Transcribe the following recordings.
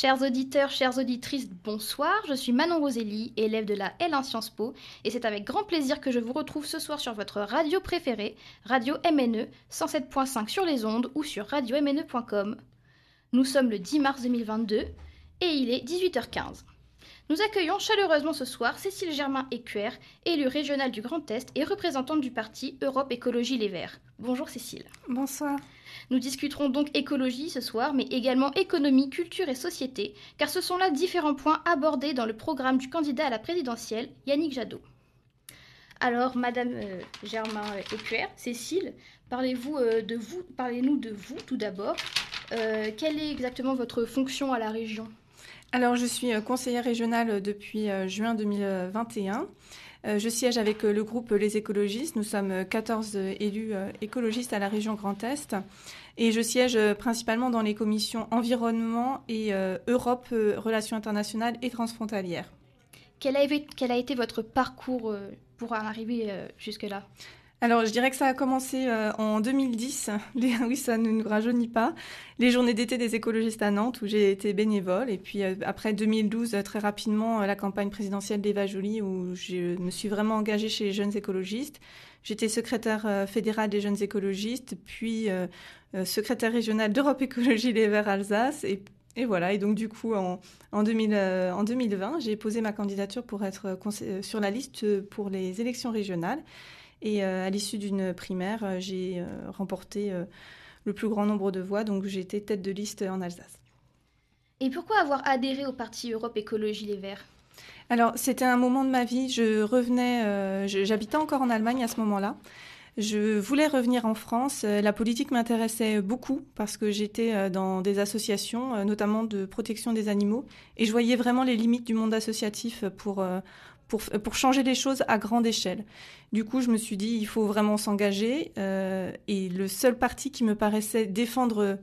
Chers auditeurs, chères auditrices, bonsoir. Je suis Manon Roselli, élève de la L1 Sciences Po, et c'est avec grand plaisir que je vous retrouve ce soir sur votre radio préférée, Radio MNE, 107.5 sur les ondes ou sur radiomne.com. Nous sommes le 10 mars 2022 et il est 18h15. Nous accueillons chaleureusement ce soir Cécile Germain Écuer, élue régionale du Grand Est et représentante du parti Europe Écologie Les Verts. Bonjour Cécile. Bonsoir. Nous discuterons donc écologie ce soir, mais également économie, culture et société, car ce sont là différents points abordés dans le programme du candidat à la présidentielle, Yannick Jadot. Alors, Madame euh, Germain Écuer, Cécile, parlez-vous euh, de vous, parlez-nous de vous tout d'abord. Euh, quelle est exactement votre fonction à la région? Alors, je suis conseillère régionale depuis juin 2021. Je siège avec le groupe Les écologistes. Nous sommes 14 élus écologistes à la région Grand Est. Et je siège euh, principalement dans les commissions environnement et euh, Europe, euh, relations internationales et transfrontalières. Quel a, été votre parcours pour arriver jusque-là? Alors, je dirais que ça a commencé en 2010. oui, ça ne nous rajeunit pas. Les journées d'été des écologistes à Nantes, où j'ai été bénévole. Et puis, après 2012, très rapidement, la campagne présidentielle d'Eva Joly, où je me suis vraiment engagée chez les jeunes écologistes. J'étais secrétaire fédérale des jeunes écologistes, puis euh, secrétaire régionale d'Europe Écologie Les Verts Alsace. Et, voilà, et donc du coup, en, en, 2000, euh, en 2020, j'ai posé ma candidature pour être euh, sur la liste pour les élections régionales. Et à l'issue d'une primaire, j'ai remporté le plus grand nombre de voix, donc j'ai été tête de liste en Alsace. Et pourquoi avoir adhéré au parti Europe Écologie Les Verts? Alors, c'était un moment de ma vie. Je revenais, j'habitais encore en Allemagne à ce moment-là. Je voulais revenir en France. Euh, la politique m'intéressait beaucoup parce que j'étais euh, dans des associations, euh, notamment de protection des animaux, et je voyais vraiment les limites du monde associatif pour, pour, pour changer les choses à grande échelle. Du coup, je me suis dit, il faut vraiment s'engager. et le seul parti qui me paraissait défendre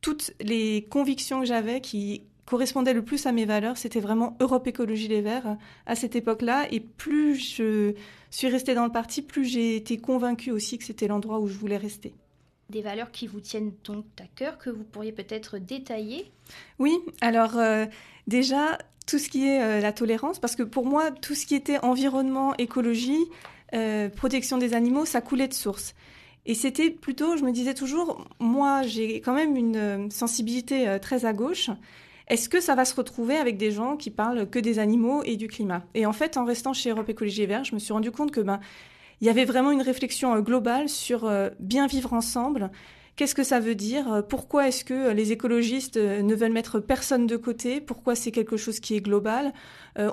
toutes les convictions que j'avais, qui correspondait le plus à mes valeurs, c'était vraiment Europe Écologie Les Verts à cette époque-là. Et plus je suis restée dans le parti, plus j'ai été convaincue aussi que c'était l'endroit où je voulais rester. Des valeurs qui vous tiennent donc à cœur, que vous pourriez peut-être détailler Oui, alors euh, déjà, tout ce qui est euh, la tolérance, parce que pour moi, tout ce qui était environnement, écologie, euh, protection des animaux, ça coulait de source. Et c'était plutôt, je me disais toujours, moi j'ai quand même une sensibilité très à gauche, est-ce que ça va se retrouver avec des gens qui parlent que des animaux et du climat? Et en fait, en restant chez Europe Écologie Vert, je me suis rendu compte que ben il y avait vraiment une réflexion euh, globale sur euh, bien vivre ensemble. Qu'est-ce que ça veut dire Pourquoi est-ce que les écologistes euh, ne veulent mettre personne de côté? Pourquoi c'est quelque chose qui est global?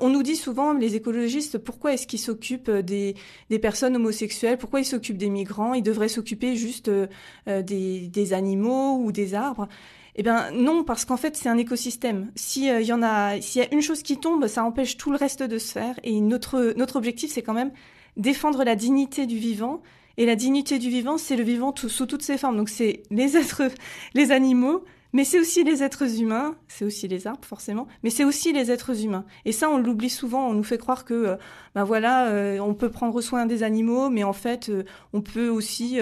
On nous dit souvent, les écologistes, pourquoi est-ce qu'ils s'occupent des, personnes homosexuelles? Pourquoi ils s'occupent des migrants? Ils devraient s'occuper juste des, des, animaux ou des arbres? Eh bien non, parce qu'en fait c'est un écosystème. Si euh, y en a, s'il y a une chose qui tombe, ça empêche tout le reste de se faire. Et notre notre objectif c'est quand même défendre la dignité du vivant. Et la dignité du vivant, c'est le vivant sous toutes ses formes. Donc c'est les êtres, les animaux, mais c'est aussi les êtres humains, c'est aussi les arbres forcément, mais c'est aussi les êtres humains. Et ça, on l'oublie souvent. On nous fait croire que, ben voilà, euh, on peut prendre soin des animaux, mais en fait, on peut aussi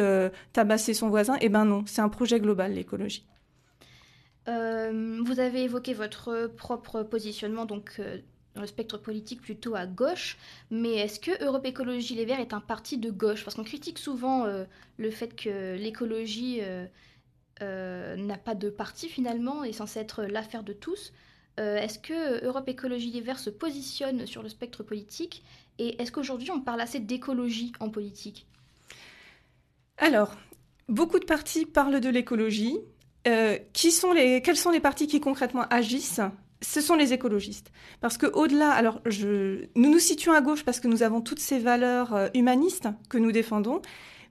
tabasser son voisin. Eh ben non, c'est un projet global l'écologie. Euh, vous avez évoqué votre propre positionnement, donc euh, le spectre politique plutôt à gauche, mais est-ce que Europe Écologie Les Verts est un parti de gauche? Parce qu'on critique souvent euh, le fait que l'écologie n'a pas de parti finalement, est censé être l'affaire de tous. est-ce que Europe Écologie Les Verts se positionne sur le spectre politique? Et est-ce qu'aujourd'hui on parle assez d'écologie en politique? Alors, beaucoup de partis parlent de l'écologie, euh, qui quels sont les partis qui concrètement agissent? Ce sont les écologistes. Parce que au-delà, alors je, nous nous situons à gauche parce que nous avons toutes ces valeurs euh, humanistes que nous défendons,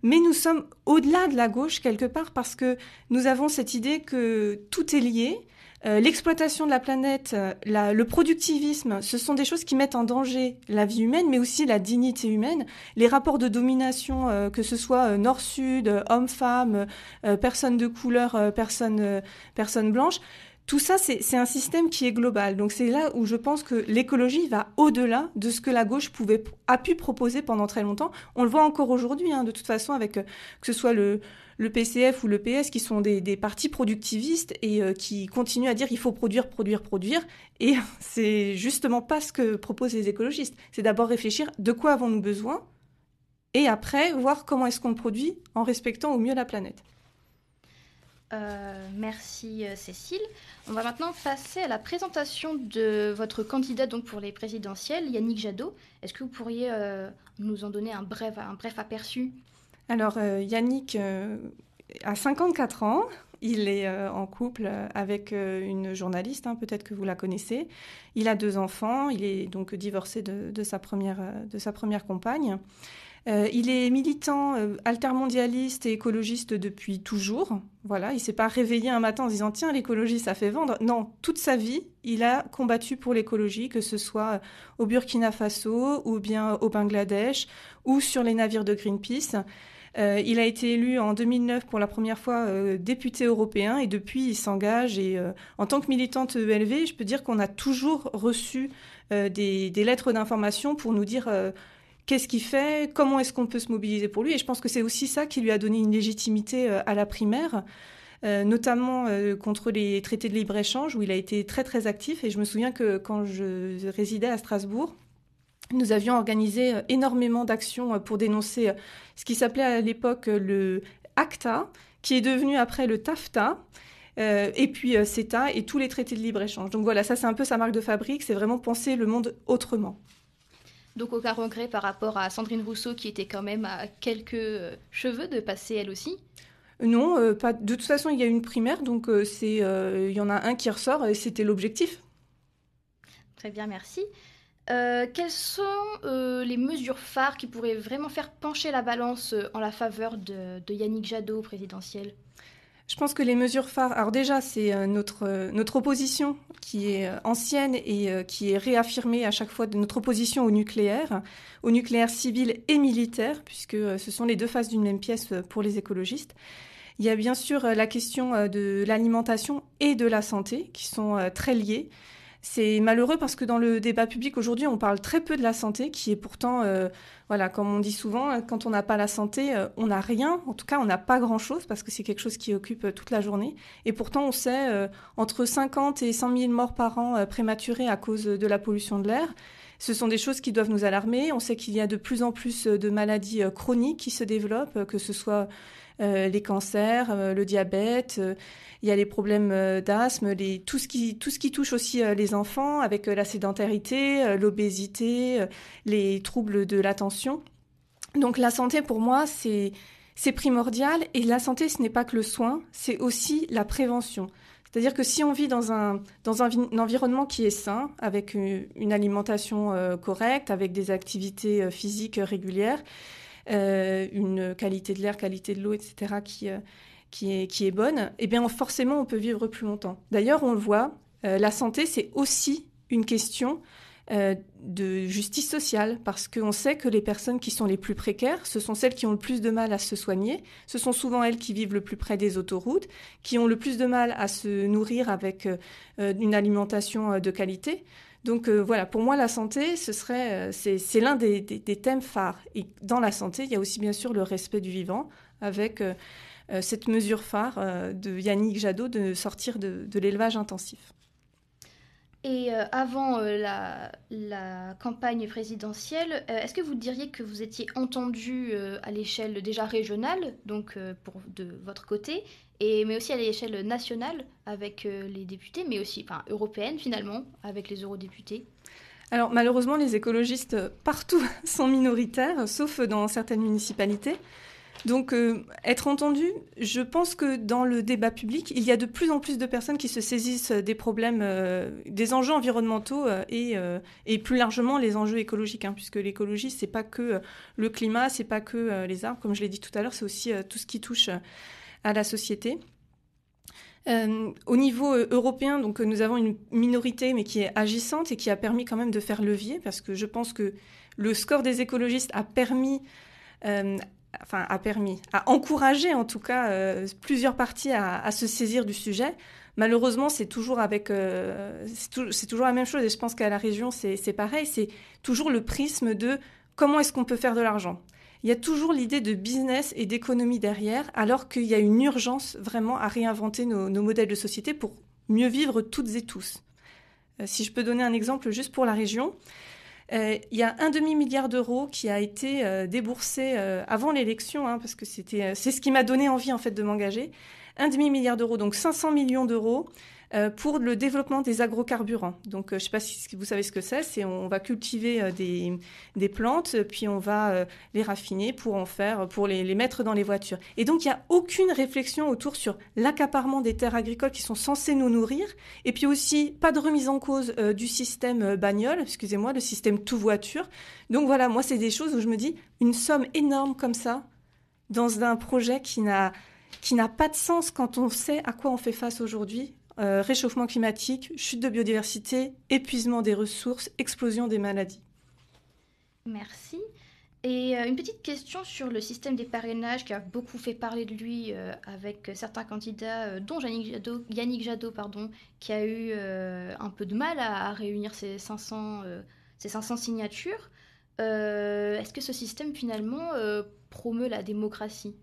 mais nous sommes au-delà de la gauche quelque part parce que nous avons cette idée que tout est lié, euh, l'exploitation de la planète, euh, le productivisme, ce sont des choses qui mettent en danger la vie humaine, mais aussi la dignité humaine. Les rapports de domination, que ce soit nord-sud, homme-femme, personne de couleur, personne, personne blanche, tout ça, c'est un système qui est global. Donc c'est là où je pense que l'écologie va au-delà de ce que la gauche pouvait, a pu proposer pendant très longtemps. On le voit encore aujourd'hui, hein, de toute façon, avec que ce soit le, PCF ou le PS qui sont des, partis productivistes et euh, qui continuent à dire il faut produire, produire, produire. Et c'est justement pas ce que proposent les écologistes. C'est d'abord réfléchir de quoi avons-nous besoin et après voir comment est-ce qu'on produit en respectant au mieux la planète. Euh, merci euh, Cécile. On va maintenant passer à la présentation de votre candidat donc pour les présidentielles, Yannick Jadot. Est-ce que vous pourriez nous en donner un bref, aperçu? Alors, euh, Yannick euh, a 54 ans. Il est euh, en couple avec une journaliste, hein, peut-être que vous la connaissez. Il a deux enfants. Il est donc divorcé de sa première compagne. Il est militant altermondialiste et écologiste depuis toujours. Voilà, il s'est pas réveillé un matin en disant tiens l'écologie ça fait vendre. Non, toute sa vie il a combattu pour l'écologie, que ce soit au Burkina Faso ou bien au Bangladesh ou sur les navires de Greenpeace. Euh, il a été élu en 2009 pour la première fois euh, député européen et depuis il s'engage. Et euh, en tant que militante ELV, je peux dire qu'on a toujours reçu des, lettres d'information pour nous dire qu'est-ce qu'il fait, comment est-ce qu'on peut se mobiliser pour lui. Et je pense que c'est aussi ça qui lui a donné une légitimité à la primaire. notamment contre les traités de libre-échange, où il a été très très actif. Et je me souviens que quand je résidais à Strasbourg, nous avions organisé euh, énormément d'actions euh, pour dénoncer euh, ce qui s'appelait à l'époque le ACTA, qui est devenu après le TAFTA. et puis CETA et tous les traités de libre-échange. Donc voilà, ça c'est un peu sa marque de fabrique, c'est vraiment penser le monde autrement. Donc aucun regret par rapport à Sandrine Rousseau qui était quand même à quelques cheveux de passer elle aussi Non, pas. de toute façon il y a une primaire, donc c'est il y en a un qui ressort et c'était l'objectif. Très bien, merci. Euh, quelles sont euh, les mesures phares qui pourraient vraiment faire pencher la balance euh, en la faveur de, Yannick Jadot présidentiel? Je pense que les mesures phares, alors déjà, c'est notre, notre opposition qui est ancienne et qui est réaffirmée à chaque fois de notre opposition au nucléaire, au nucléaire civil et militaire, puisque ce sont les deux faces d'une même pièce pour les écologistes. Il y a bien sûr la question de l'alimentation et de la santé qui sont très liées. C'est malheureux parce que dans le débat public aujourd'hui, on parle très peu de la santé, qui est pourtant, euh, voilà, comme on dit souvent, quand on n'a pas la santé, euh, on n'a rien. En tout cas, on n'a pas grand-chose parce que c'est quelque chose qui occupe euh, toute la journée. Et pourtant, on sait entre 50 et 100 000 morts par an prématurées à cause de la pollution de l'air. Ce sont des choses qui doivent nous alarmer. On sait qu'il y a de plus en plus de maladies chroniques qui se développent, que ce soit les cancers, le diabète il y a les problèmes euh, d'asthme, tout, ce qui, touche aussi euh, les enfants avec euh, la sédentarité, l'obésité, les troubles de l'attention. Donc la santé, pour moi, c'est primordial. Et la santé, ce n'est pas que le soin, c'est aussi la prévention. C'est-à-dire que si on vit dans un, environnement qui est sain, avec une, alimentation correcte, avec des activités physiques régulières, une qualité de l'air, qualité de l'eau, etc., qui, qui est, qui est bonne, eh bien forcément on peut vivre plus longtemps. D'ailleurs, on le voit, euh, la santé, c'est aussi une question euh, de justice sociale, parce qu'on sait que les personnes qui sont les plus précaires, ce sont celles qui ont le plus de mal à se soigner, ce sont souvent elles qui vivent le plus près des autoroutes, qui ont le plus de mal à se nourrir avec euh, une alimentation de qualité. Donc voilà, pour moi, la santé, ce serait, c'est l'un des, thèmes phares. Et dans la santé, il y a aussi bien sûr le respect du vivant, avec euh, cette mesure phare euh, de Yannick Jadot de sortir de, l'élevage intensif. Et euh, avant la, campagne présidentielle, est-ce que vous diriez que vous étiez entendu à l'échelle déjà régionale, donc de votre côté, mais aussi à l'échelle nationale avec les députés, mais aussi enfin, européenne finalement, avec les eurodéputés alors malheureusement, les écologistes partout sont minoritaires, sauf dans certaines municipalités. Donc, euh, être entendu, je pense que dans le débat public, il y a de plus en plus de personnes qui se saisissent des problèmes, euh, des enjeux environnementaux euh, et, plus largement les enjeux écologiques, hein, puisque l'écologie, c'est pas que le climat, c'est pas que les arbres, comme je l'ai dit tout à l'heure, c'est aussi tout ce qui touche à la société. au niveau européen, donc nous avons une minorité, mais qui est agissante et qui a permis quand même de faire levier, parce que je pense que le score des écologistes a permis enfin a permis, a encouragé en tout cas euh, plusieurs parties à, se saisir du sujet. Malheureusement, c'est toujours avec, euh, c'est toujours la même chose. Et je pense qu'à la région, c'est pareil. C'est toujours le prisme de comment est-ce qu'on peut faire de l'argent. Il y a toujours l'idée de business et d'économie derrière, alors qu'il y a une urgence vraiment à réinventer nos, modèles de société pour mieux vivre toutes et tous. Euh, si je peux donner un exemple juste pour la région, euh, il y a un demi-milliard d'euros qui a été euh, déboursé avant l'élection, hein, parce que c'est ce qui m'a donné envie en fait de m'engager. Un demi-milliard d'euros, donc 500 millions d'euros pour le développement des agrocarburants. Donc, euh, je ne sais pas si vous savez ce que c'est. C'est on va cultiver euh, des, plantes, puis on va les raffiner pour en faire, pour les, les, mettre dans les voitures. Et donc, il n'y a aucune réflexion autour sur l'accaparement des terres agricoles qui sont censées nous nourrir. Et puis aussi, pas de remise en cause du système bagnole, excusez-moi, le système tout voiture. Donc voilà, moi, c'est des choses où je me dis, une somme énorme comme ça, dans un projet qui n'a qui n'a pas de sens quand on sait à quoi on fait face aujourd'hui. Euh, réchauffement climatique, chute de biodiversité, épuisement des ressources, explosion des maladies. Merci. Et euh, une petite question sur le système des parrainages qui a beaucoup fait parler de lui euh, avec certains candidats, dont Yannick Jadot, Yannick Jadot pardon, qui a eu un peu de mal à, à réunir ses 500, ses 500 signatures. Est-ce que ce système finalement promeut la démocratie?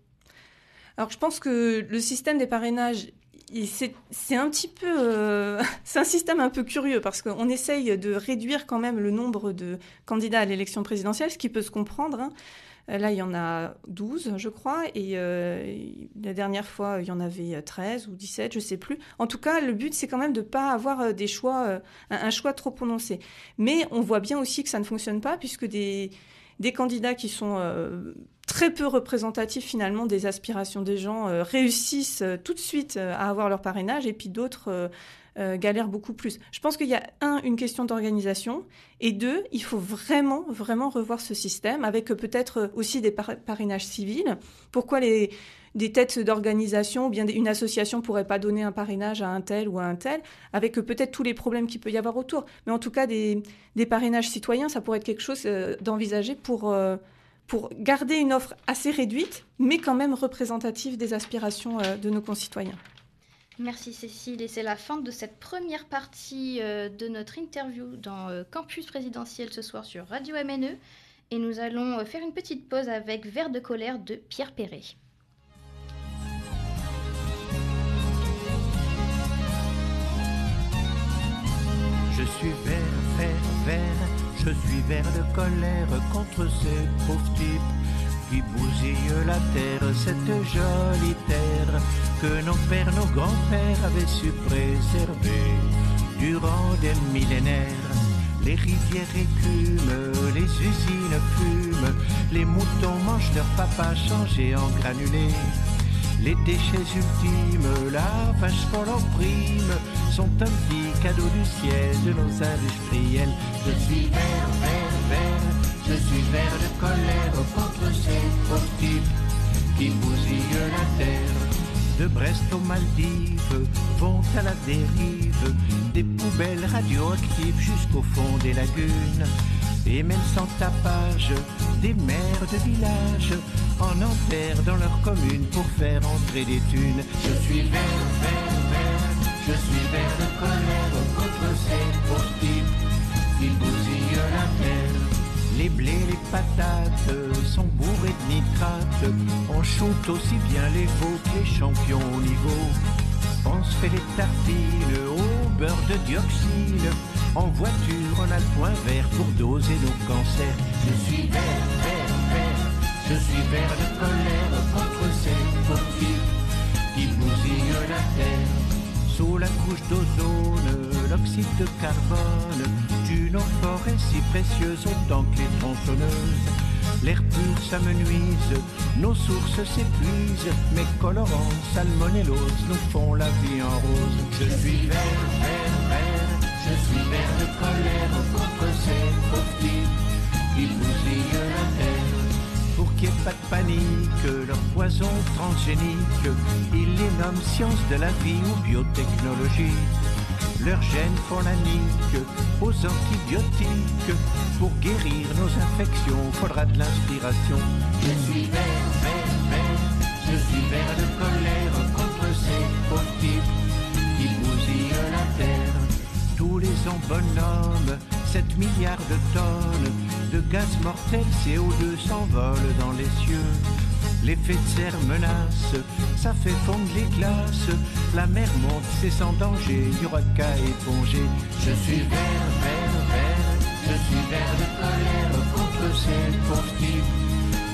Alors je pense que le système des parrainages c'est un petit peu, euh, c'est un système un peu curieux parce qu'on essaye de réduire quand même le nombre de candidats à l'élection présidentielle, ce qui peut se comprendre. Hein. Euh, là, il y en a 12, je crois, et euh, la dernière fois, il y en avait 13 ou 17, je ne sais plus. En tout cas, le but, c'est quand même de ne pas avoir des choix, un, choix trop prononcé. Mais on voit bien aussi que ça ne fonctionne pas, puisque des, des candidats qui sont très peu représentatifs finalement des aspirations des gens euh, réussissent euh, tout de suite euh, à avoir leur parrainage et puis d'autres galèrent beaucoup plus. Je pense qu'il y a un une question d'organisation et deux il faut vraiment vraiment revoir ce système avec peut-être aussi des parrainages civils. Pourquoi les des têtes d'organisation ou bien une association pourrait pas donner un parrainage à un tel ou à un tel, avec peut-être tous les problèmes qu'il peut y avoir autour. Mais en tout cas, des, des parrainages citoyens, ça pourrait être quelque chose d'envisager pour, pour garder une offre assez réduite, mais quand même représentative des aspirations euh, de nos concitoyens. Merci Cécile, et c'est la fin de cette première partie euh, de notre interview dans euh, Campus présidentiel ce soir sur Radio MNE. Et nous allons faire une petite pause avec Vert de colère de Pierre Perret. Je suis je suis vert de colère contre ces pauvres types qui bousillent la terre, cette jolie terre que nos pères, nos grands-pères avaient su préserver durant des millénaires. Les rivières écument, les usines fument, les moutons mangent leur papa changé en granulés. Les déchets ultimes, la vache pour leur prime, un petit cadeau du ciel de nos industriels. Je suis vert, vert, vert, je suis vert de colère contre ces pauvres types qui bousillent la terre. De Brest aux Maldives vont à la dérive des poubelles radioactives jusqu'au fond des lagunes. Et même sans tapage, des maires de village en enterrent dans leur commune pour faire entrer des thunes. Je suis vert, vert, je suis vert de colère contre ces pauvres types qui bousillent la terre. Les blés, les patates sont bourrés de nitrates. On shoot aussi bien les veaux que les champions au niveau. On se fait des tartines au beurre de dioxyde. En voiture, on a le point vert pour doser nos cancers. Je suis vert. La couche d'ozone, l'oxyde de carbone tue nos forêts si précieuses autant que les tronçonneuses. L'air pur s'amenuise, nos sources s'épuisent, mes colorants salmonellose nous font la vie en rose. Je suis vert, vert, vert, je suis vert de colère contre ces pauvres qui bousillent la terre. Ait pas de panique, leur poison transgénique, ils les nomment science de la vie ou biotechnologie. Leurs gènes font la nique aux antibiotiques. Pour guérir nos infections, faudra de l'inspiration. Je suis vert, vert, vert, je suis vert de colère contre ces pauvres types qui bousillent la terre. Tous les ans, bonhomme, 7 milliards de tonnes de gaz mortel CO2 s'envolent dans les cieux. L'effet de serre menace, ça fait fondre les glaces. La mer monte, c'est sans danger, il y aura qu'à éponger. Je suis vert, vert, vert, je suis vert de colère contre ces pauvres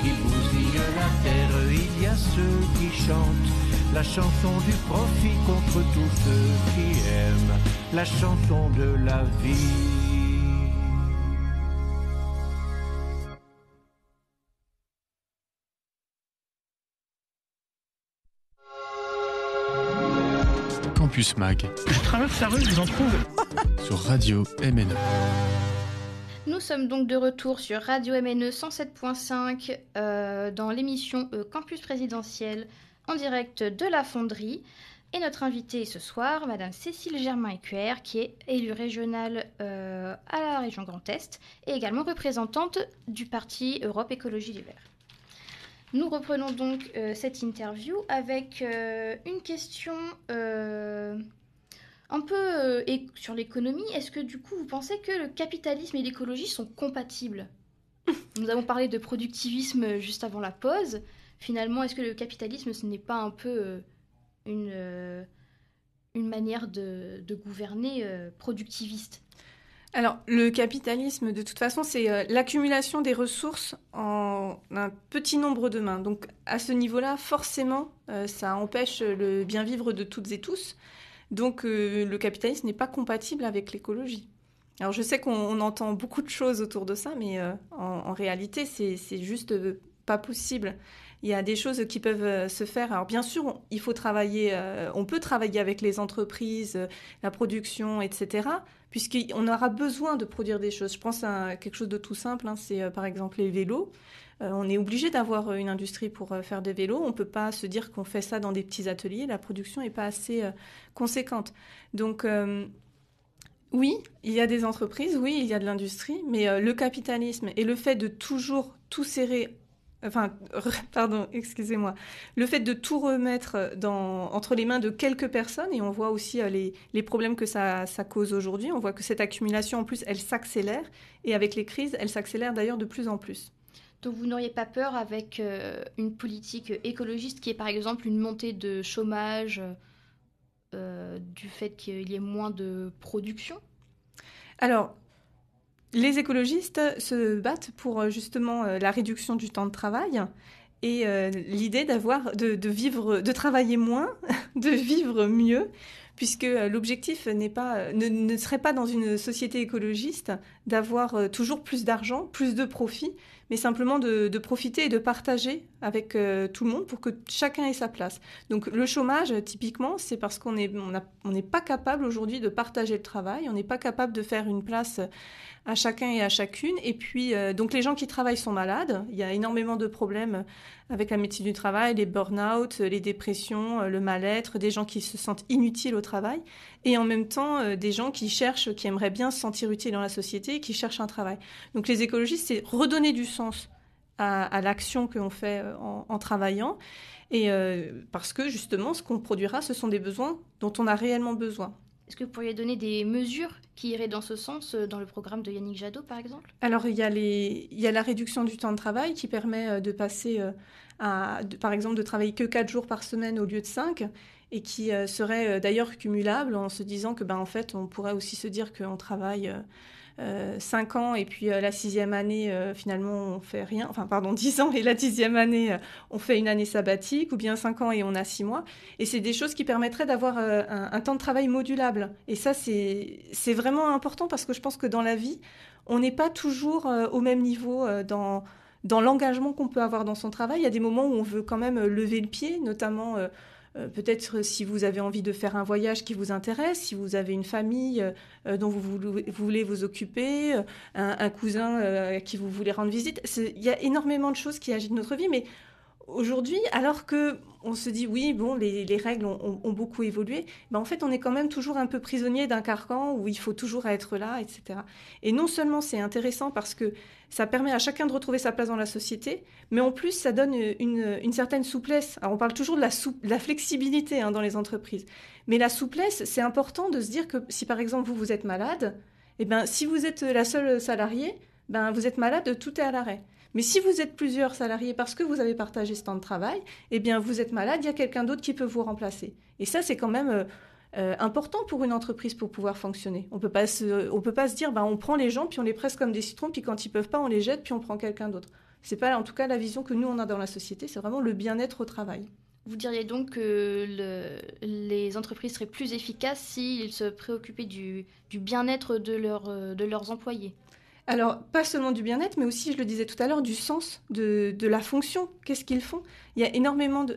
qui bousillent la terre. Il y a ceux qui chantent la chanson du profit contre tous ceux qui aiment la chanson de la vie. Campus Mag Je traverse la rue, je vous en trouve. sur Radio MNE. Nous sommes donc de retour sur Radio MNE 107.5 euh, dans l'émission euh, Campus présidentiel en direct de la fonderie. Et notre invitée ce soir, Madame Cécile Germain-Écuer, qui est élue régionale euh, à la région Grand Est et également représentante du parti Europe Écologie Les Verts. Nous reprenons donc euh, cette interview avec euh, une question euh, un peu sur l'économie. Est-ce que du coup vous pensez que le capitalisme et l'écologie sont compatibles? Nous avons parlé de productivisme juste avant la pause. Finalement, est-ce que le capitalisme ce n'est pas un peu une, une manière de, de gouverner productiviste? Alors, le capitalisme, de toute façon, c'est euh, l'accumulation des ressources en un petit nombre de mains. Donc, à ce niveau-là, forcément, euh, ça empêche le bien vivre de toutes et tous. Donc, euh, le capitalisme n'est pas compatible avec l'écologie. Alors, je sais qu'on on entend beaucoup de choses autour de ça, mais euh, en, réalité, c'est juste euh, pas possible. Il y a des choses qui peuvent euh, se faire. Alors, bien sûr, il faut travailler, euh, on peut travailler avec les entreprises, euh, la production, etc puisqu'on aura besoin de produire des choses. Je pense à quelque chose de tout simple, hein, c'est euh, par exemple les vélos. Euh, on est obligé d'avoir euh, une industrie pour faire des vélos. On ne peut pas se dire qu'on fait ça dans des petits ateliers. La production n'est pas assez conséquente. Donc, oui, il y a des entreprises, oui, il y a de l'industrie, mais le capitalisme et le fait de toujours tout serrer, enfin, pardon, excusez-moi, le fait de tout remettre dans, entre les mains de quelques personnes, et on voit aussi euh, les, les problèmes que ça, ça cause aujourd'hui, on voit que cette accumulation, en plus, elle s'accélère, et avec les crises, elle s'accélère d'ailleurs de plus en plus. Donc vous n'auriez pas peur avec euh, une politique écologiste qui est par exemple une montée de chômage euh, du fait qu'il y ait moins de production? Alors, les écologistes se battent pour euh, justement euh, la réduction du temps de travail et euh, l'idée d'avoir de, vivre, de travailler moins, de vivre mieux, puisque l'objectif ne, ne serait pas dans une société écologiste d'avoir toujours plus d'argent, plus de profit, mais simplement de, profiter et de partager avec euh, tout le monde pour que chacun ait sa place. Donc le chômage, typiquement, c'est parce qu'on n'est pas capable aujourd'hui de partager le travail, on n'est pas capable de faire une place à chacun et à chacune. Et puis, euh, donc les gens qui travaillent sont malades. Il y a énormément de problèmes avec la médecine du travail, les burn-out, les dépressions, euh, le mal-être, des gens qui se sentent inutiles au travail, et en même temps euh, des gens qui cherchent, qui aimeraient bien se sentir utiles dans la société, et qui cherchent un travail. Donc les écologistes, c'est redonner du sens à, à l'action que l'on fait euh, en, en travaillant, et euh, parce que justement, ce qu'on produira, ce sont des besoins dont on a réellement besoin. Est-ce que vous pourriez donner des mesures qui iraient dans ce sens dans le programme de Yannick Jadot par exemple? Alors, il y, a les, il y a la réduction du temps de travail qui permet de passer à, de- par exemple, de travailler que 4 jours par semaine au lieu de 5 et qui euh, serait euh, d'ailleurs cumulable en se disant que, ben, en fait, on pourrait aussi se dire qu'on travaille euh, euh, 5 ans et puis la sixième année, finalement, on fait rien. Enfin, pardon, 10 ans et la dixième année, on fait une année sabbatique ou bien 5 ans et on a 6 mois. Et c'est des choses qui permettraient d'avoir un, temps de travail modulable. Et ça, c'est vraiment important parce que je pense que dans la vie, on n'est pas toujours au même niveau dans, dans l'engagement qu'on peut avoir dans son travail. Il y a des moments où on veut quand même lever le pied, notamment peut-être si vous avez envie de faire un voyage qui vous intéresse, si vous avez une famille euh, dont vous voulez, vous occuper, euh, un, cousin euh, à qui vous voulez rendre visite. Il y a énormément de choses qui agitent notre vie, mais aujourd'hui, alors que on se dit oui, bon, les, les règles ont beaucoup évolué, ben en fait, on est quand même toujours un peu prisonnier d'un carcan où il faut toujours être là, etc. Et non seulement c'est intéressant parce que ça permet à chacun de retrouver sa place dans la société, mais en plus, ça donne une, certaine souplesse. Alors, on parle toujours de la, flexibilité hein, dans les entreprises. Mais la souplesse, c'est important de se dire que si par exemple vous, vous êtes malade, eh ben, si vous êtes la seule salariée, ben, vous êtes malade, tout est à l'arrêt. Mais si vous êtes plusieurs salariés parce que vous avez partagé ce temps de travail, eh bien, vous êtes malade, il y a quelqu'un d'autre qui peut vous remplacer. Et ça, c'est quand même euh, important pour une entreprise pour pouvoir fonctionner. On peut pas on peut pas se dire, ben, on prend les gens, puis on les presse comme des citrons, puis quand ils peuvent pas, on les jette, puis on prend quelqu'un d'autre. C'est pas, en tout cas, la vision que nous, on a dans la société. C'est vraiment le bien-être au travail. Vous diriez donc que le- les entreprises seraient plus efficaces s'ils se préoccupaient du, bien-être de, leur, euh, de leurs employés? Alors, pas seulement du bien-être, mais aussi, je le disais tout à l'heure, du sens de, de la fonction. Qu'est-ce qu'ils font? Il y a énormément de...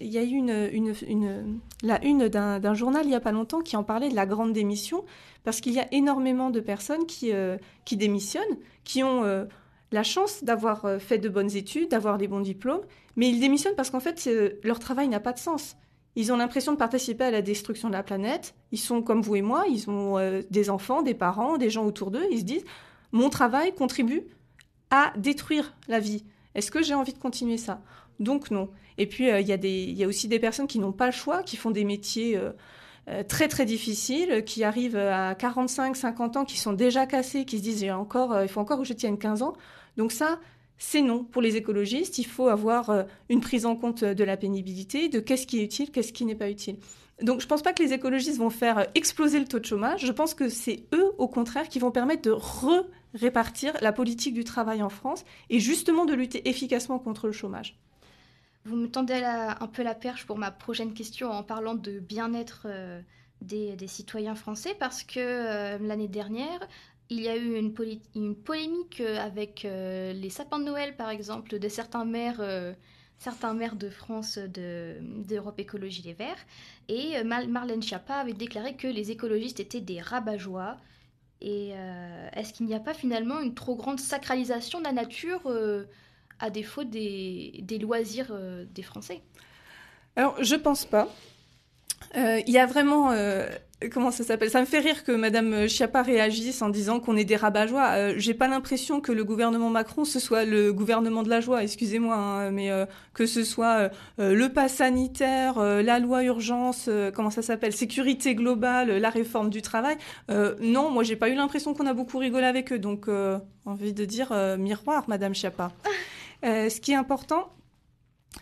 il y a eu une, une, la une d'un d'un journal il n'y a pas longtemps qui en parlait de la grande démission, parce qu'il y a énormément de personnes qui, euh, qui démissionnent, qui ont euh, la chance d'avoir euh, fait de bonnes études, d'avoir des bons diplômes, mais ils démissionnent parce qu'en fait, leur travail n'a pas de sens. Ils ont l'impression de participer à la destruction de la planète. Ils sont comme vous et moi, ils ont des enfants, des parents, des gens autour d'eux. Ils se disent mon travail contribue à détruire la vie. Est-ce que j'ai envie de continuer ça? Donc non. Et puis euh, il y, a aussi des personnes qui n'ont pas le choix, qui font des métiers euh, euh, très très difficiles, qui arrivent à 45, 50 ans, qui sont déjà cassés, qui se disent il faut encore que je tienne 15 ans. Donc ça, c'est non. Pour les écologistes, il faut avoir une prise en compte de la pénibilité, de qu'est-ce qui est utile, qu'est-ce qui n'est pas utile. Donc je ne pense pas que les écologistes vont faire euh, exploser le taux de chômage. Je pense que c'est eux, au contraire, qui vont permettre de re-répartir la politique du travail en France et justement de lutter efficacement contre le chômage. Vous me tendez un peu la perche pour ma prochaine question en parlant de bien-être euh, des, citoyens français parce que euh, l'année dernière, il y a eu une, polémique avec les sapins de Noël, par exemple, de certains maires, certains maires de France de- d'Europe Écologie Les Verts. Et euh, Mar- Marlène Schiappa avait déclaré que les écologistes étaient des rabat-joie. Et euh, est-ce qu'il n'y a pas finalement une trop grande sacralisation de la nature euh, à défaut des, loisirs des Français? Alors, je pense pas. Euh, Il y a vraiment. euh, comment ça s'appelle? Ça me fait rire que Madame Schiappa réagisse en disant qu'on est des rabat-joie. Euh, J'ai pas l'impression que le gouvernement Macron ce soit le gouvernement de la joie. Excusez-moi, hein, mais que ce soit le pass sanitaire, la loi urgence, comment ça s'appelle, sécurité globale, la réforme du travail. Non, moi j'ai pas eu l'impression qu'on a beaucoup rigolé avec eux. Donc, envie de dire miroir, Madame Schiappa. Ce qui est important,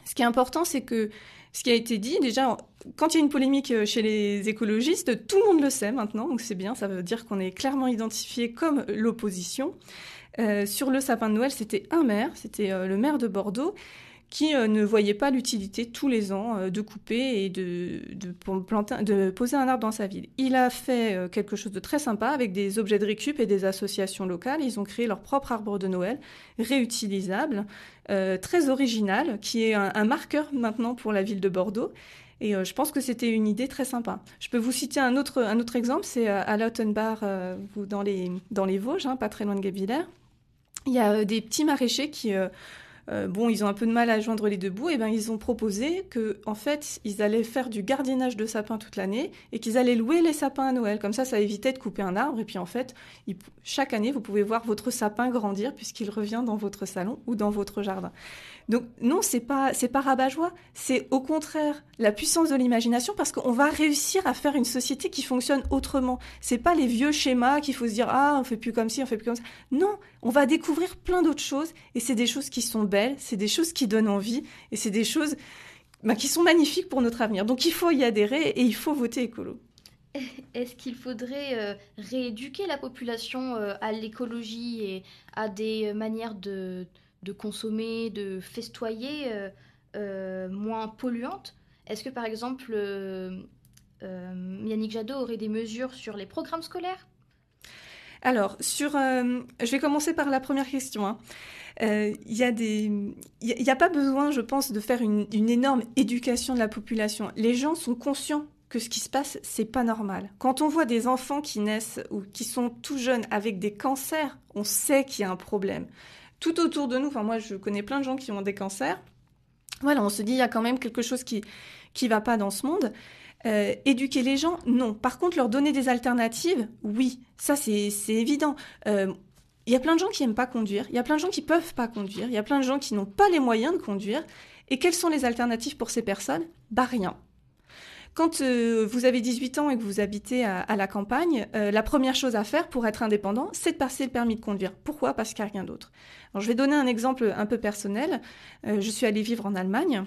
ce qui est important, c'est que ce qui a été dit, déjà, quand il y a une polémique euh, chez les écologistes, tout le monde le sait maintenant, donc c'est bien, ça veut dire qu'on est clairement identifié comme l'opposition. Euh, sur le sapin de Noël, c'était un maire, c'était euh, le maire de Bordeaux, qui euh, ne voyait pas l'utilité tous les ans euh, de couper et de, poser un arbre dans sa ville. Il a fait euh, quelque chose de très sympa avec des objets de récup et des associations locales. Ils ont créé leur propre arbre de Noël réutilisable, très original, qui est un, marqueur maintenant pour la ville de Bordeaux. Et je pense que c'était une idée très sympa. Je peux vous citer un autre, exemple, c'est à Lautenbach, euh, dans, les, dans les Vosges, hein, pas très loin de Guebwiller. Il y a des petits maraîchers qui, euh, bon, ils ont un peu de mal à joindre les deux bouts, et ben ils ont proposé que, en fait, ils allaient faire du gardiennage de sapins toute l'année et qu'ils allaient louer les sapins à Noël. Comme ça, ça évitait de couper un arbre. Et puis, en fait, chaque année, vous pouvez voir votre sapin grandir puisqu'il revient dans votre salon ou dans votre jardin. Donc non, c'est pas c'est pas rabat-joie, c'est au contraire la puissance de l'imagination parce qu'on va réussir à faire une société qui fonctionne autrement. C'est pas les vieux schémas qu'il faut se dire ah on fait plus comme ci, on fait plus comme ça. Non, on va découvrir plein d'autres choses et c'est des choses qui sont belles, c'est des choses qui donnent envie et c'est des choses bah, qui sont magnifiques pour notre avenir. Donc il faut y adhérer et il faut voter écolo. Est-ce qu'il faudrait euh, rééduquer la population euh, à l'écologie et à des euh, manières de, de consommer, de festoyer euh, euh, moins polluantes Est-ce que par exemple euh, Yannick Jadot aurait des mesures sur les programmes scolaires? Alors, sur, je vais commencer par la première question. hein. Euh, Il y a il n'y a, pas besoin, je pense, de faire une, une énorme éducation de la population. Les gens sont conscients que ce qui se passe, c'est pas normal. Quand on voit des enfants qui naissent ou qui sont tout jeunes avec des cancers, on sait qu'il y a un problème. Tout autour de nous, enfin moi je connais plein de gens qui ont des cancers. Voilà, on se dit il y a quand même quelque chose qui qui va pas dans ce monde. Euh, éduquer les gens, non. Par contre, leur donner des alternatives, oui. Ça c'est évident. Euh, il y a plein de gens qui aiment pas conduire. Il y a plein de gens qui peuvent pas conduire. Il y a plein de gens qui n'ont pas les moyens de conduire. Et quelles sont les alternatives pour ces personnes? Bah rien. Quand euh, vous avez 18 ans et que vous habitez à, la campagne, euh, la première chose à faire pour être indépendant, c'est de passer le permis de conduire. Pourquoi? Parce qu'il n'y a rien d'autre. Je vais donner un exemple un peu personnel. Euh, je suis allée vivre en Allemagne.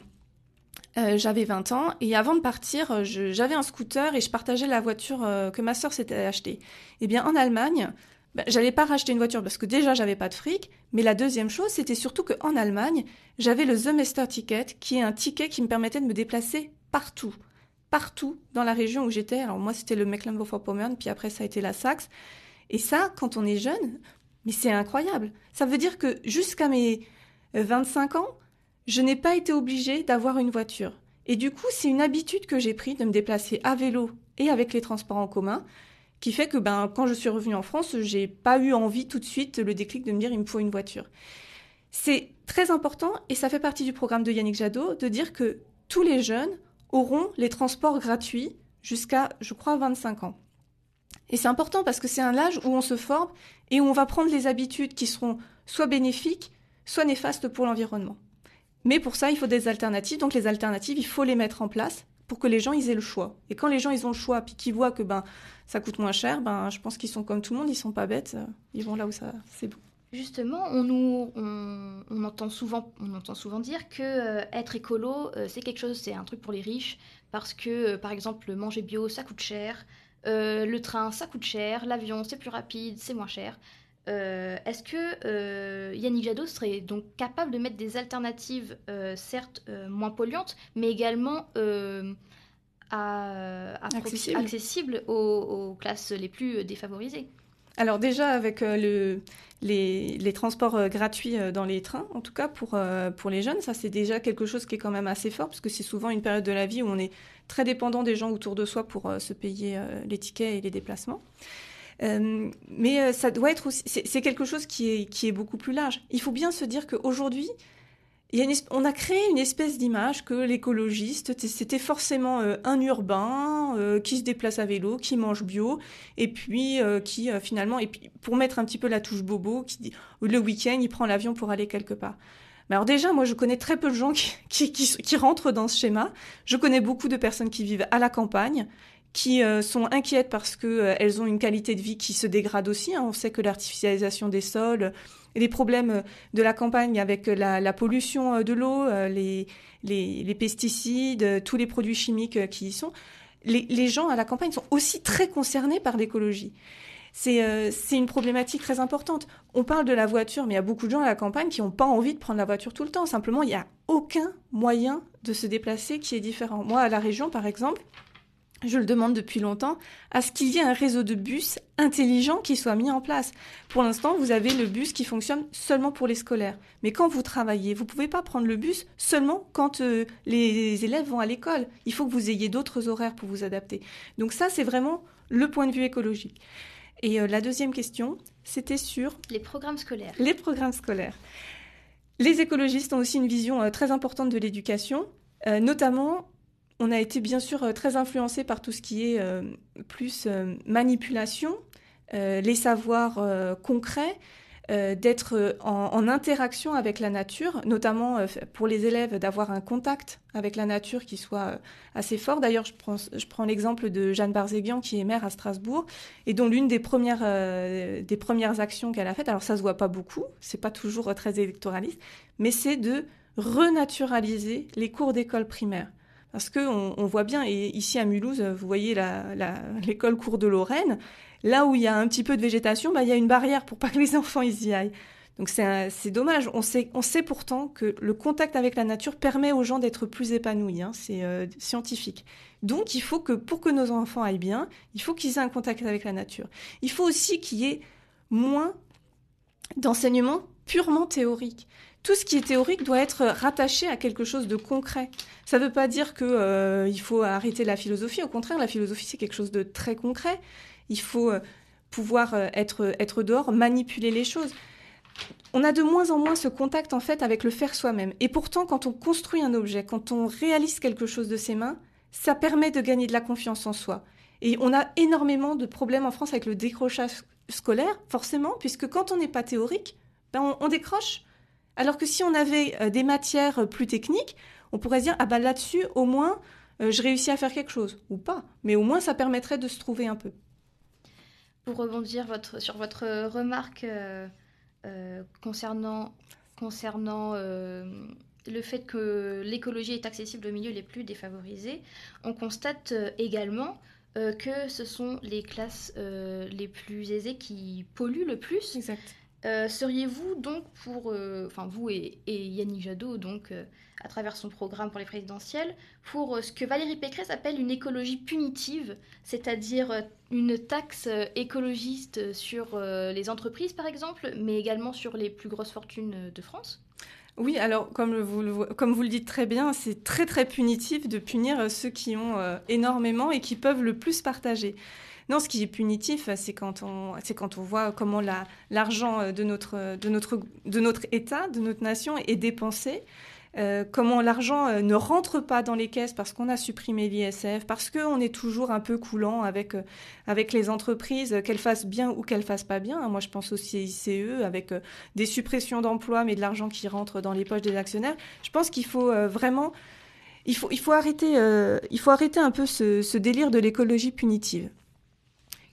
J'avais 20 ans et avant de partir, j'avais un scooter et je partageais la voiture que ma sœur s'était achetée. Eh bien, en Allemagne, ben, j'allais pas racheter une voiture parce que déjà j'avais pas de fric, mais la deuxième chose, c'était surtout qu'en Allemagne, j'avais le The Mester Ticket, qui est un ticket qui me permettait de me déplacer partout partout dans la région où j'étais. Alors moi, c'était le Mecklenburg-Vorpommern, puis après, ça a été la Saxe. Et ça, quand on est jeune, mais c'est incroyable. Ça veut dire que jusqu'à mes euh, 25 ans, je n'ai pas été obligée d'avoir une voiture. Et du coup, c'est une habitude que j'ai pris de me déplacer à vélo et avec les transports en commun, qui fait que ben, quand je suis revenue en France, j'ai pas eu envie tout de suite le déclic de me dire il me faut une voiture. C'est très important et ça fait partie du programme de Yannick Jadot de dire que tous les jeunes auront les transports gratuits jusqu'à, je crois, 25 ans. Et c'est important parce que c'est un âge où on se forme et où on va prendre les habitudes qui seront soit bénéfiques, soit néfastes pour l'environnement. Mais pour ça, il faut des alternatives. Donc les alternatives, il faut les mettre en place pour que les gens ils aient le choix. Et quand les gens ils ont le choix, puis qu'ils voient que ben ça coûte moins cher, ben je pense qu'ils sont comme tout le monde, ils sont pas bêtes, euh, ils vont là où ça c'est bon. Justement, on, nous, on, on entend souvent, on entend souvent dire que euh, être écolo, euh, c'est quelque chose, c'est un truc pour les riches, parce que, euh, par exemple, manger bio, ça coûte cher, le train, ça coûte cher, l'avion, c'est plus rapide, c'est moins cher. Est-ce que Yannick Jadot serait donc capable de mettre des alternatives, certes moins polluantes, mais également à, à proxi- Accessibles. aux classes les plus défavorisées? Alors déjà avec euh, le, les, transports euh, gratuits euh, dans les trains, en tout cas pour, les jeunes, ça c'est déjà quelque chose qui est quand même assez fort, parce que c'est souvent une période de la vie où on est très dépendant des gens autour de soi pour se payer les tickets et les déplacements. Mais ça doit être c'est quelque chose qui est, qui est beaucoup plus large. Il faut bien se dire qu'aujourd'hui, on a créé une espèce d'image que l'écologiste, c'était forcément euh, un urbain euh, qui se déplace à vélo, qui mange bio, et puis euh, qui finalement, pour mettre un petit peu la touche bobo, qui le week-end il prend l'avion pour aller quelque part. Mais alors déjà, moi je connais très peu de gens qui rentrent dans ce schéma. Je connais beaucoup de personnes qui vivent à la campagne, qui euh, sont inquiètes parce que euh, ont une qualité de vie qui se dégrade aussi. hein. On sait que l'artificialisation des sols, et les problèmes euh, de la campagne avec la, pollution euh, de l'eau, euh, les, les, pesticides, euh, tous les produits chimiques euh, qui y sont, les, les gens à la campagne sont aussi très concernés par l'écologie. C'est euh, une problématique très importante. On parle de la voiture, mais il y a beaucoup de gens à la campagne qui n'ont pas envie de prendre la voiture tout le temps. Simplement, il n'y a aucun moyen de se déplacer qui est différent. Moi, à la région, par exemple, je le demande depuis longtemps, à ce qu'il y ait un réseau de bus intelligent qui soit mis en place. Pour l'instant, vous avez le bus qui fonctionne seulement pour les scolaires. Mais quand vous travaillez, vous ne pouvez pas prendre le bus seulement quand euh, les élèves vont à l'école. Il faut que vous ayez d'autres horaires pour vous adapter. Donc ça, c'est vraiment le point de vue écologique. Et euh, la deuxième question, c'était sur Les programmes scolaires. les programmes scolaires. Les écologistes ont aussi une vision euh, très importante de l'éducation, notamment on a été bien sûr euh, très influencé par tout ce qui est euh, plus euh, manipulation, les savoirs concrets, d'être en, interaction avec la nature, notamment pour les élèves d'avoir un contact avec la nature qui soit assez fort. D'ailleurs, je prends, l'exemple de Jeanne Barzéguian qui est maire à Strasbourg et dont l'une des premières, des premières actions qu'elle a faites, alors ça se voit pas beaucoup, c'est pas toujours très électoraliste, mais c'est de renaturaliser les cours d'école primaire. Parce qu'on on voit bien, et ici à Mulhouse, vous voyez l'école cours de Lorraine, là où il y a un petit peu de végétation, bah, il y a une barrière pour pas que les enfants y aillent. Donc c'est dommage. On sait, on sait pourtant que le contact avec la nature permet aux gens d'être plus épanouis. hein. C'est euh, scientifique. Donc il faut que pour que nos enfants aillent bien, il faut qu'ils aient un contact avec la nature. Il faut aussi qu'il y ait moins d'enseignement purement théorique. Tout ce qui est théorique doit être rattaché à quelque chose de concret. Ça ne veut pas dire qu'il euh, faut arrêter la philosophie. Au contraire, la philosophie, c'est quelque chose de très concret. Il faut euh, pouvoir euh, être, être dehors, manipuler les choses. On a de moins en moins ce contact en fait avec le faire soi-même. Et pourtant, quand on construit un objet, quand on réalise quelque chose de ses mains, ça permet de gagner de la confiance en soi. Et on a énormément de problèmes en France avec le décrochage scolaire, forcément, puisque quand on n'est pas théorique, ben on, décroche. Alors que si on avait euh, des matières plus techniques, on pourrait se dire ah ben là-dessus au moins euh, je réussis à faire quelque chose ou pas, mais au moins ça permettrait de se trouver un peu. Pour rebondir sur votre remarque euh, concernant concernant le fait que l'écologie est accessible aux milieux les plus défavorisés, on constate également que ce sont les classes les plus aisées qui polluent le plus. Exact. Euh, seriez-vous donc pour, euh, enfin vous et, Yannick Jadot, donc euh, à travers son programme pour les présidentielles, pour ce que Valérie Pécresse appelle une écologie punitive, c'est-à-dire une taxe écologiste sur les entreprises par exemple, mais également sur les plus grosses fortunes de France? Oui, alors comme vous, comme vous le dites très bien, c'est très très punitif de punir ceux qui ont énormément et qui peuvent le plus partager. Non, ce qui est punitif, c'est quand on, c'est quand on voit comment l'argent de notre, de, notre, de notre État, de notre nation est dépensé. Euh, comment l'argent euh, ne rentre pas dans les caisses parce qu'on a supprimé l'ISF, parce qu'on est toujours un peu coulant avec, euh, avec les entreprises, qu'elles fassent bien ou qu'elles fassent pas bien. Moi, je pense au CICE avec des suppressions d'emplois, mais de l'argent qui rentre dans les poches des actionnaires. Je pense qu'il faut vraiment... Il faut, il, faut arrêter, il faut arrêter un peu ce délire de l'écologie punitive.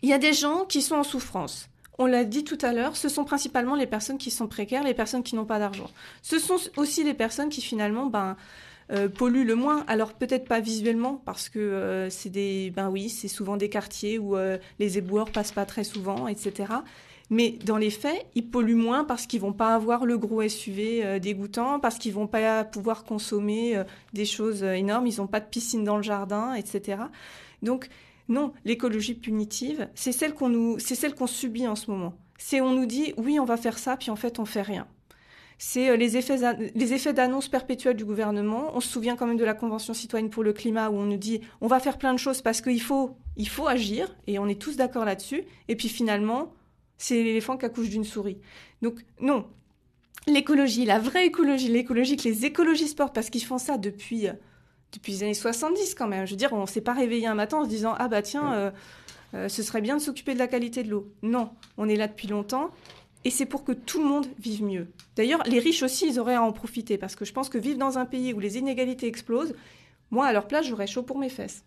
Il y a des gens qui sont en souffrance. On l'a dit tout à l'heure, ce sont principalement les personnes qui sont précaires, les personnes qui n'ont pas d'argent. Ce sont aussi les personnes qui finalement ben, euh, polluent le moins. Alors peut-être pas visuellement parce que euh, c'est des, ben oui, c'est souvent des quartiers où euh, les éboueurs passent pas très souvent, etc. Mais dans les faits, ils polluent moins parce qu'ils vont pas avoir le gros SUV dégoûtant, parce qu'ils vont pas pouvoir consommer des choses énormes, ils n'ont pas de piscine dans le jardin, etc. Donc non, l'écologie punitive, c'est celle qu'on nous, c'est celle qu'on subit en ce moment. C'est on nous dit oui, on va faire ça, puis en fait on fait rien. C'est euh, les effets, les effets d'annonce perpétuelle du gouvernement. On se souvient quand même de la Convention citoyenne pour le climat où on nous dit on va faire plein de choses parce qu'il faut, il faut agir et on est tous d'accord là-dessus. Et puis finalement, c'est l'éléphant qui accouche d'une souris. Donc non, l'écologie, la vraie écologie, l'écologie que les écologistes portent parce qu'ils font ça depuis euh, depuis les années 70 quand même. Je veux dire, on s'est pas réveillé un matin en se disant ah bah tiens, euh, euh, ce serait bien de s'occuper de la qualité de l'eau. Non, on est là depuis longtemps et c'est pour que tout le monde vive mieux. D'ailleurs, les riches aussi, ils auraient à en profiter parce que je pense que vivre dans un pays où les inégalités explosent, moi à leur place, j'aurais chaud pour mes fesses.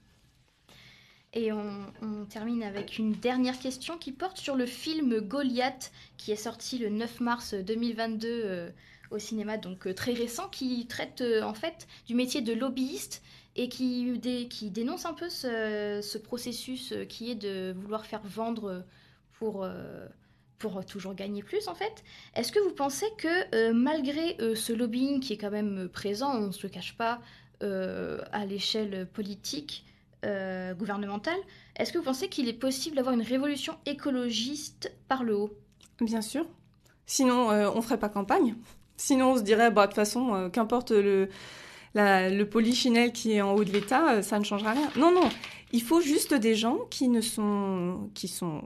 Et on, termine avec une dernière question qui porte sur le film Goliath qui est sorti le 9 mars 2022 au cinéma, donc euh, très récent, qui traite euh, en fait du métier de lobbyiste et qui, dénonce un peu ce, processus euh, qui est de vouloir faire vendre pour, toujours gagner plus en fait. Est-ce que vous pensez que malgré ce lobbying qui est quand même présent, on ne se cache pas à l'échelle politique, gouvernementale, est-ce que vous pensez qu'il est possible d'avoir une révolution écologiste par le haut? Bien sûr. Sinon, on ne ferait pas campagne. Sinon, on se dirait, bah, de toute façon, euh, qu'importe le, le polichinelle qui est en haut de l'État, euh, ça ne changera rien. Non, non. Il faut juste des gens qui, ne sont, qui sont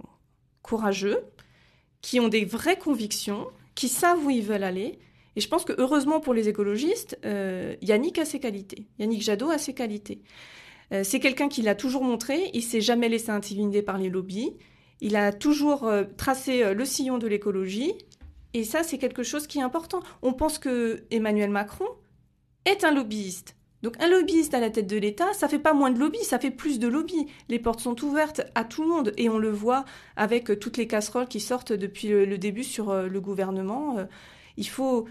courageux, qui ont des vraies convictions, qui savent où ils veulent aller. Et je pense que heureusement pour les écologistes, euh, Yannick a ses qualités. Yannick Jadot a ses qualités. c'est quelqu'un qui l'a toujours montré. Il s'est jamais laissé intimider par les lobbies. Il a toujours tracé le sillon de l'écologie. Et ça, c'est quelque chose qui est important. On pense que Emmanuel Macron est un lobbyiste. Donc un lobbyiste à la tête de l'État, ça fait pas moins de lobby, ça fait plus de lobby. Les portes sont ouvertes à tout le monde et on le voit avec euh, toutes les casseroles qui sortent depuis le, début sur euh, le gouvernement. Euh, il faut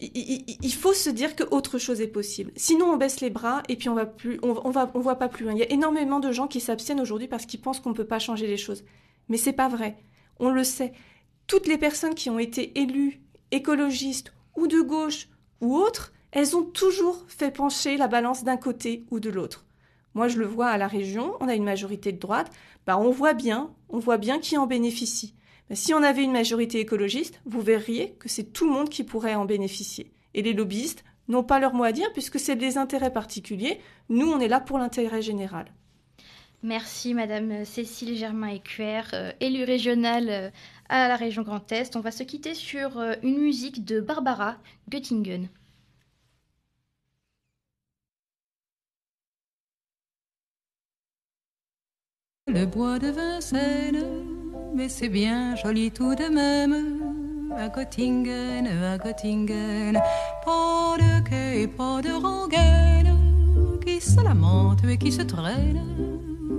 il, faut se dire qu'autre chose est possible. Sinon, on baisse les bras et puis on va plus, on, on va, on voit pas plus loin. Il y a énormément de gens qui s'abstiennent aujourd'hui parce qu'ils pensent qu'on ne peut pas changer les choses. Mais c'est pas vrai on le sait. Toutes les personnes qui ont été élues écologistes ou de gauche ou autres, elles ont toujours fait pencher la balance d'un côté ou de l'autre. Moi, je le vois à la région, on a une majorité de droite, bah, on voit bien, on voit bien qui en bénéficie. si on avait une majorité écologiste, vous verriez que c'est tout le monde qui pourrait en bénéficier. Et les lobbyistes n'ont pas leur mot à dire puisque c'est des intérêts particuliers. Nous, on est là pour l'intérêt général. Merci Madame Cécile Germain-Écuer, euh, élue régionale euh, à la région Grand Est. On va se quitter sur euh, une musique de Barbara Göttingen. Le bois de Vincennes, mais c'est bien joli tout de même. À Göttingen, à Göttingen, pas de quai, pas de rengaine qui se lamente et qui se traîne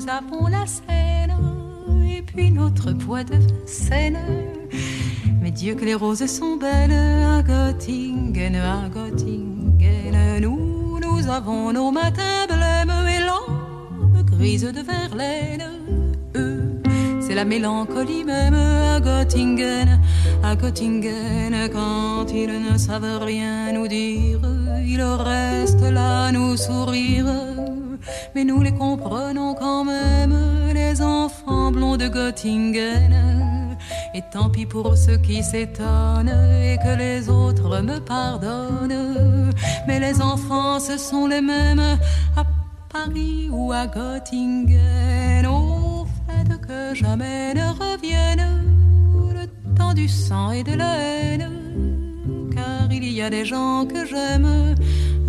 nous avons la Seine et puis notre bois de Vincennes. Mais Dieu que les roses sont belles à Göttingen, à Göttingen. Nous, nous avons nos matins blêmes et l'âme grise de Verlaine. Eux, c'est la mélancolie même à Göttingen, à Göttingen. Quand ils ne savent rien nous dire, ils restent là nous sourire mais nous les comprenons quand même, les enfants blonds de Göttingen. Et tant pis pour ceux qui s'étonnent et que les autres me pardonnent. Mais les enfants, ce sont les mêmes à Paris ou à Göttingen. Au fait que jamais ne revienne le temps du sang et de la haine. Car il y a des gens que j'aime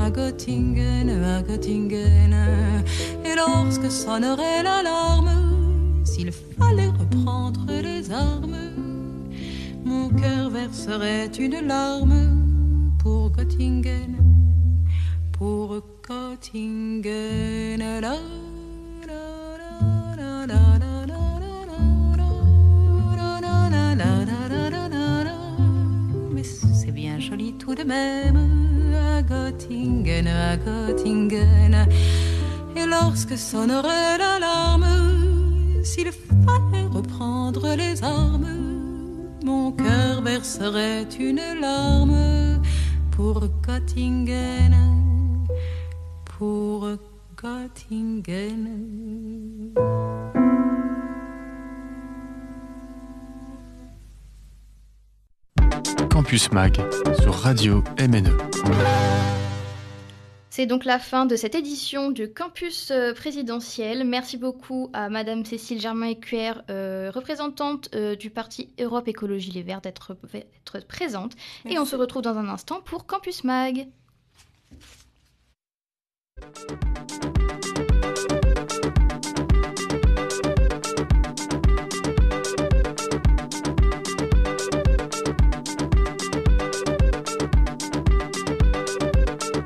à Göttingen, à Göttingen. Et lorsque sonnerait l'alarme, s'il fallait reprendre les armes, mon cœur verserait une larme pour Göttingen, pour Göttingen. Mais c'est bien joli tout de même Göttingen, à Göttingen. Et lorsque sonnerait l'alarme, s'il fallait reprendre les armes, mon cœur verserait une larme pour Göttingen, pour Göttingen. Campus Mag sur Radio MNE. C'est donc la fin de cette édition du campus euh, présidentiel. Merci beaucoup à Madame Cécile Germain-Écuer, euh, représentante euh, du parti Europe Écologie Les Verts, d'être présente. Et on se retrouve dans un instant pour Campus Mag.